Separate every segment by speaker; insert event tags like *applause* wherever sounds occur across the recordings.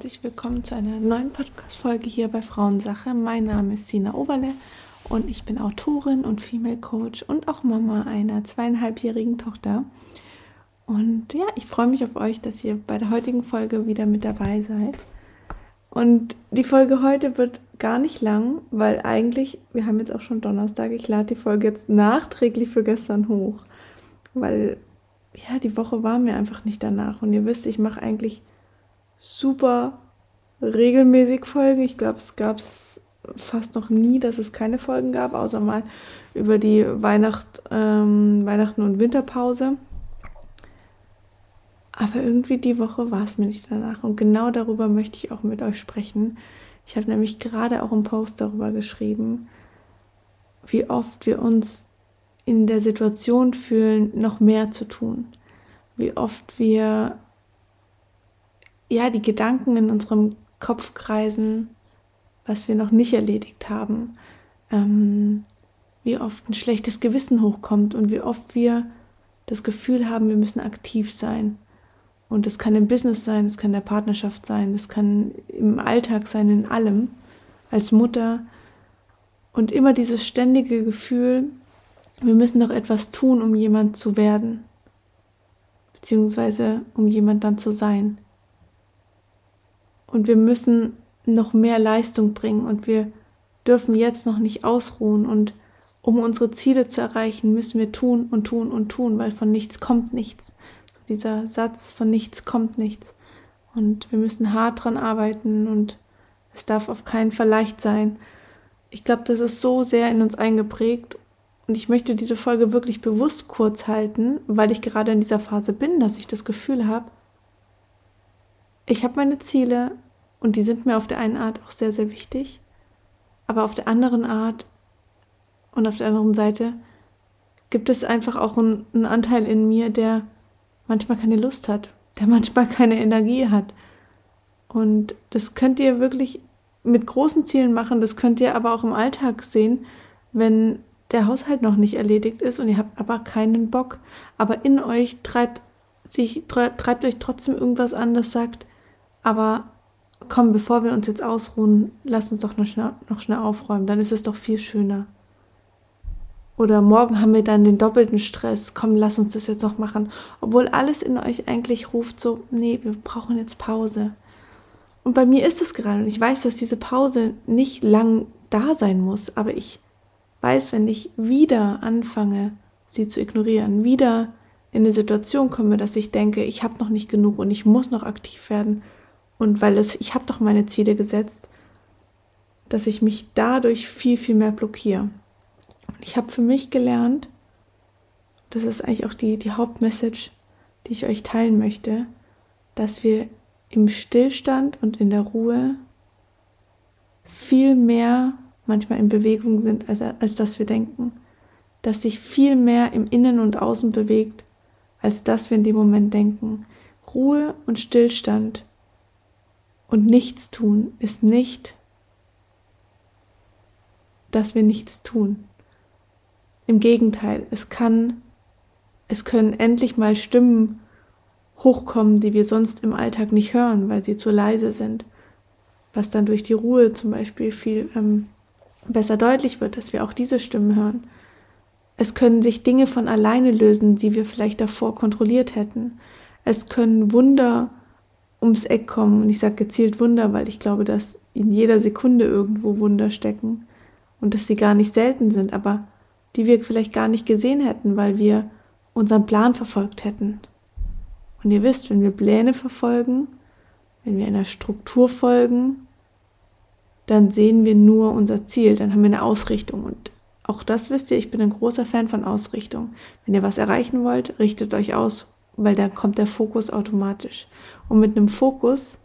Speaker 1: herzlich willkommen zu einer neuen Podcast-Folge hier bei Frauensache. Mein Name ist Sina Oberle und ich bin Autorin und Female Coach und auch Mama einer zweieinhalbjährigen Tochter. Und ja, ich freue mich auf euch, dass ihr bei der heutigen Folge wieder mit dabei seid. Und die Folge heute wird gar nicht lang, weil eigentlich, wir haben jetzt auch schon Donnerstag, ich lade die Folge jetzt nachträglich für gestern hoch, weil ja, die Woche war mir einfach nicht danach. Und ihr wisst, ich mache eigentlich super regelmäßig Folgen. Ich glaube, es gab es fast noch nie, dass es keine Folgen gab, außer mal über die Weihnacht, ähm, Weihnachten und Winterpause. Aber irgendwie die Woche war es mir nicht danach. Und genau darüber möchte ich auch mit euch sprechen. Ich habe nämlich gerade auch einen Post darüber geschrieben, wie oft wir uns in der Situation fühlen, noch mehr zu tun. Wie oft wir ja, die Gedanken in unserem Kopf kreisen, was wir noch nicht erledigt haben, ähm, wie oft ein schlechtes Gewissen hochkommt und wie oft wir das Gefühl haben, wir müssen aktiv sein. Und das kann im Business sein, das kann in der Partnerschaft sein, das kann im Alltag sein, in allem, als Mutter. Und immer dieses ständige Gefühl, wir müssen doch etwas tun, um jemand zu werden, beziehungsweise um jemand dann zu sein und wir müssen noch mehr Leistung bringen und wir dürfen jetzt noch nicht ausruhen und um unsere Ziele zu erreichen, müssen wir tun und tun und tun, weil von nichts kommt nichts. So dieser Satz von nichts kommt nichts. Und wir müssen hart dran arbeiten und es darf auf keinen Fall leicht sein. Ich glaube, das ist so sehr in uns eingeprägt und ich möchte diese Folge wirklich bewusst kurz halten, weil ich gerade in dieser Phase bin, dass ich das Gefühl habe, ich habe meine Ziele und die sind mir auf der einen Art auch sehr, sehr wichtig, aber auf der anderen Art und auf der anderen Seite gibt es einfach auch einen, einen Anteil in mir, der manchmal keine Lust hat, der manchmal keine Energie hat. Und das könnt ihr wirklich mit großen Zielen machen, das könnt ihr aber auch im Alltag sehen, wenn der Haushalt noch nicht erledigt ist und ihr habt aber keinen Bock, aber in euch treibt sich treibt euch trotzdem irgendwas an, das sagt, aber komm, bevor wir uns jetzt ausruhen, lass uns doch noch schnell, noch schnell aufräumen, dann ist es doch viel schöner. Oder morgen haben wir dann den doppelten Stress, komm, lass uns das jetzt noch machen. Obwohl alles in euch eigentlich ruft so, nee, wir brauchen jetzt Pause. Und bei mir ist es gerade und ich weiß, dass diese Pause nicht lang da sein muss, aber ich weiß, wenn ich wieder anfange, sie zu ignorieren, wieder in eine Situation komme, dass ich denke, ich habe noch nicht genug und ich muss noch aktiv werden, und weil es, ich habe doch meine Ziele gesetzt, dass ich mich dadurch viel, viel mehr blockiere. Und ich habe für mich gelernt, das ist eigentlich auch die, die Hauptmessage, die ich euch teilen möchte, dass wir im Stillstand und in der Ruhe viel mehr manchmal in Bewegung sind, als, als dass wir denken. Dass sich viel mehr im Innen und Außen bewegt, als dass wir in dem Moment denken. Ruhe und Stillstand und nichts tun ist nicht, dass wir nichts tun. Im Gegenteil, es kann, es können endlich mal Stimmen hochkommen, die wir sonst im Alltag nicht hören, weil sie zu leise sind. Was dann durch die Ruhe zum Beispiel viel ähm, besser deutlich wird, dass wir auch diese Stimmen hören. Es können sich Dinge von alleine lösen, die wir vielleicht davor kontrolliert hätten. Es können Wunder ums Eck kommen. Und ich sage gezielt Wunder, weil ich glaube, dass in jeder Sekunde irgendwo Wunder stecken und dass sie gar nicht selten sind, aber die wir vielleicht gar nicht gesehen hätten, weil wir unseren Plan verfolgt hätten. Und ihr wisst, wenn wir Pläne verfolgen, wenn wir einer Struktur folgen, dann sehen wir nur unser Ziel, dann haben wir eine Ausrichtung. Und auch das wisst ihr, ich bin ein großer Fan von Ausrichtung. Wenn ihr was erreichen wollt, richtet euch aus, weil da kommt der Fokus automatisch. Und mit einem Fokus,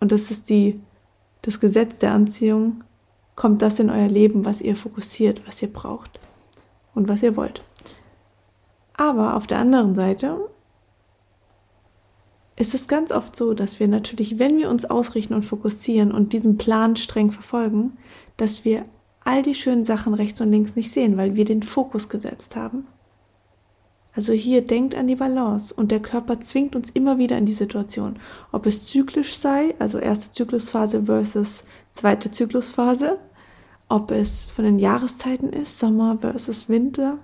Speaker 1: und das ist die, das Gesetz der Anziehung, kommt das in euer Leben, was ihr fokussiert, was ihr braucht und was ihr wollt. Aber auf der anderen Seite ist es ganz oft so, dass wir natürlich, wenn wir uns ausrichten und fokussieren und diesen Plan streng verfolgen, dass wir all die schönen Sachen rechts und links nicht sehen, weil wir den Fokus gesetzt haben. Also hier denkt an die Balance und der Körper zwingt uns immer wieder in die Situation. Ob es zyklisch sei, also erste Zyklusphase versus zweite Zyklusphase, ob es von den Jahreszeiten ist, Sommer versus Winter.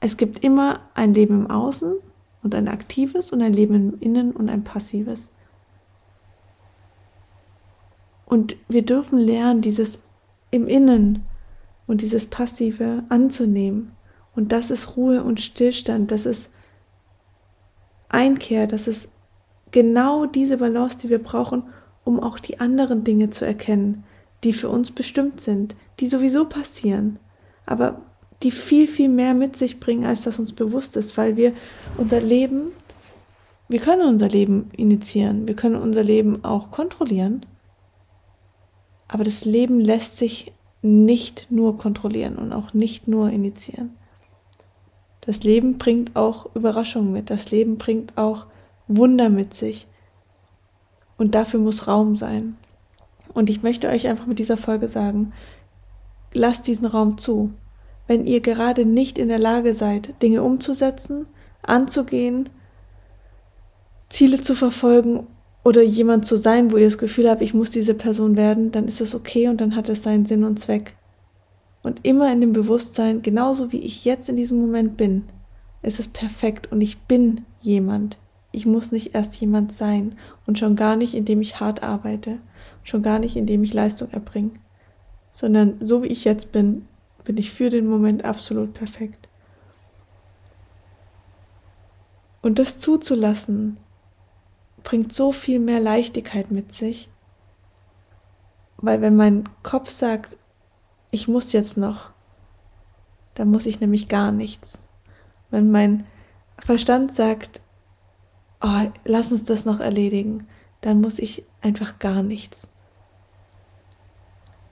Speaker 1: Es gibt immer ein Leben im Außen und ein aktives und ein Leben im Innen und ein passives. Und wir dürfen lernen, dieses im Innen und dieses Passive anzunehmen. Und das ist Ruhe und Stillstand, das ist Einkehr, das ist genau diese Balance, die wir brauchen, um auch die anderen Dinge zu erkennen, die für uns bestimmt sind, die sowieso passieren, aber die viel, viel mehr mit sich bringen, als das uns bewusst ist, weil wir unser Leben, wir können unser Leben initiieren, wir können unser Leben auch kontrollieren, aber das Leben lässt sich nicht nur kontrollieren und auch nicht nur initiieren. Das Leben bringt auch Überraschungen mit, das Leben bringt auch Wunder mit sich. Und dafür muss Raum sein. Und ich möchte euch einfach mit dieser Folge sagen, lasst diesen Raum zu. Wenn ihr gerade nicht in der Lage seid, Dinge umzusetzen, anzugehen, Ziele zu verfolgen oder jemand zu sein, wo ihr das Gefühl habt, ich muss diese Person werden, dann ist es okay und dann hat es seinen Sinn und Zweck. Und immer in dem Bewusstsein, genauso wie ich jetzt in diesem Moment bin, ist es perfekt und ich bin jemand. Ich muss nicht erst jemand sein und schon gar nicht, indem ich hart arbeite, schon gar nicht, indem ich Leistung erbringe, sondern so wie ich jetzt bin, bin ich für den Moment absolut perfekt. Und das zuzulassen, bringt so viel mehr Leichtigkeit mit sich, weil wenn mein Kopf sagt, ich muss jetzt noch, dann muss ich nämlich gar nichts. Wenn mein Verstand sagt, oh, lass uns das noch erledigen, dann muss ich einfach gar nichts.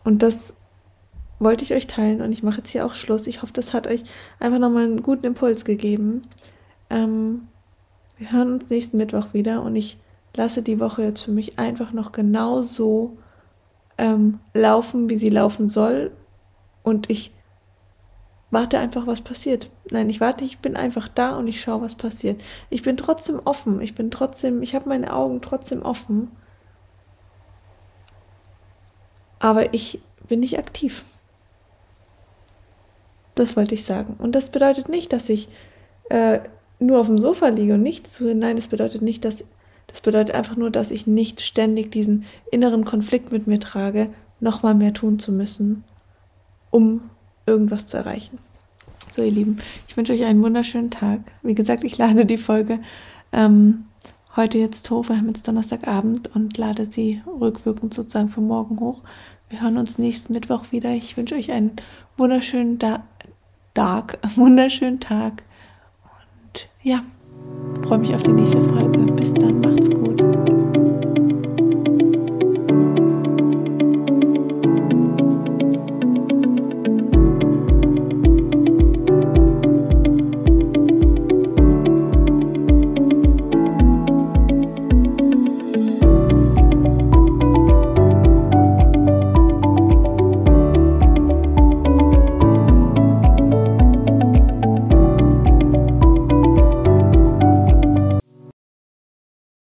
Speaker 1: Und das wollte ich euch teilen und ich mache jetzt hier auch Schluss. Ich hoffe, das hat euch einfach nochmal einen guten Impuls gegeben. Ähm, wir hören uns nächsten Mittwoch wieder und ich lasse die Woche jetzt für mich einfach noch genau so ähm, laufen, wie sie laufen soll. Und ich warte einfach, was passiert. Nein, ich warte, ich bin einfach da und ich schaue, was passiert. Ich bin trotzdem offen. Ich bin trotzdem, ich habe meine Augen trotzdem offen. Aber ich bin nicht aktiv. Das wollte ich sagen. Und das bedeutet nicht, dass ich äh, nur auf dem Sofa liege und nichts tue. Nein, das bedeutet nicht, dass das bedeutet einfach nur, dass ich nicht ständig diesen inneren Konflikt mit mir trage, nochmal mehr tun zu müssen, um irgendwas zu erreichen. So, ihr Lieben, ich wünsche euch einen wunderschönen Tag. Wie gesagt, ich lade die Folge ähm, heute jetzt hoch. Wir haben jetzt Donnerstagabend und lade sie rückwirkend sozusagen für morgen hoch. Wir hören uns nächsten Mittwoch wieder. Ich wünsche euch einen wunderschönen da Tag, *laughs* wunderschönen Tag. Und ja, freue mich auf die nächste Folge. Bis dann, macht's gut.